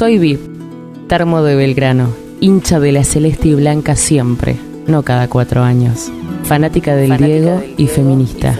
Soy VIP, termo de Belgrano, hincha de la celeste y blanca siempre, no cada cuatro años. Fanática del Diego y feminista.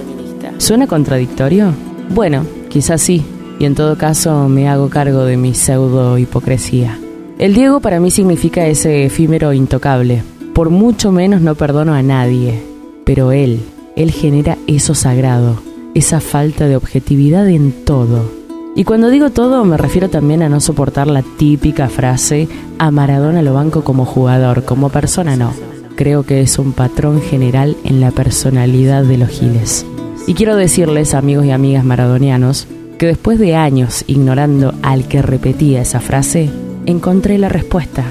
¿Suena contradictorio? Bueno, quizás sí, y en todo caso me hago cargo de mi pseudo hipocresía. El Diego para mí significa ese efímero intocable. Por mucho menos no perdono a nadie, pero él, él genera eso sagrado, esa falta de objetividad en todo. Y cuando digo todo me refiero también a no soportar la típica frase a Maradona lo banco como jugador, como persona no. Creo que es un patrón general en la personalidad de los giles. Y quiero decirles, amigos y amigas maradonianos, que después de años ignorando al que repetía esa frase, encontré la respuesta.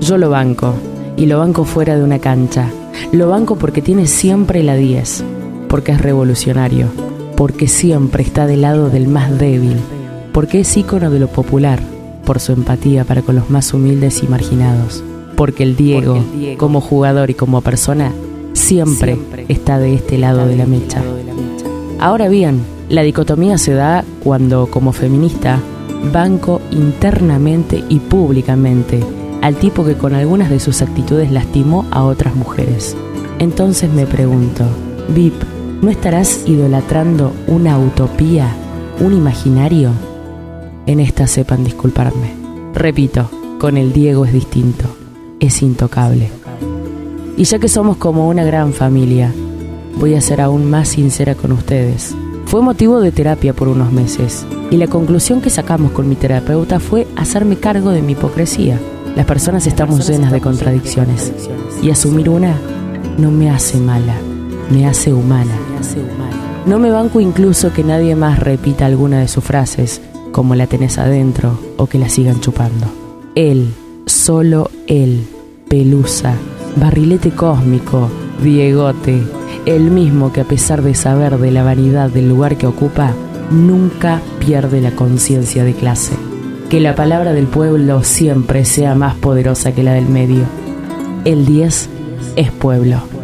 Yo lo banco, y lo banco fuera de una cancha. Lo banco porque tiene siempre la 10, porque es revolucionario, porque siempre está del lado del más débil, porque es ícono de lo popular, por su empatía para con los más humildes y marginados, porque el Diego, como jugador y como persona, siempre está de este lado de la mecha. Ahora bien, la dicotomía se da cuando, como feminista, banco internamente y públicamente al tipo que con algunas de sus actitudes lastimó a otras mujeres. Entonces me pregunto, Vip, ¿no estarás idolatrando una utopía, un imaginario? En esta sepan disculparme. Repito, con el Diego es distinto, es intocable. Y ya que somos como una gran familia, voy a ser aún más sincera con ustedes. Fue motivo de terapia por unos meses y la conclusión que sacamos con mi terapeuta fue hacerme cargo de mi hipocresía. Las personas estamos llenas de contradicciones y asumir una no me hace mala, me hace humana. No me banco incluso que nadie más repita alguna de sus frases, como la tenés adentro o que la sigan chupando. Él, solo él, pelusa, barrilete cósmico, Diegote, el mismo que a pesar de saber de la vanidad del lugar que ocupa, nunca pierde la conciencia de clase. Que la palabra del pueblo siempre sea más poderosa que la del medio. El 10 es pueblo.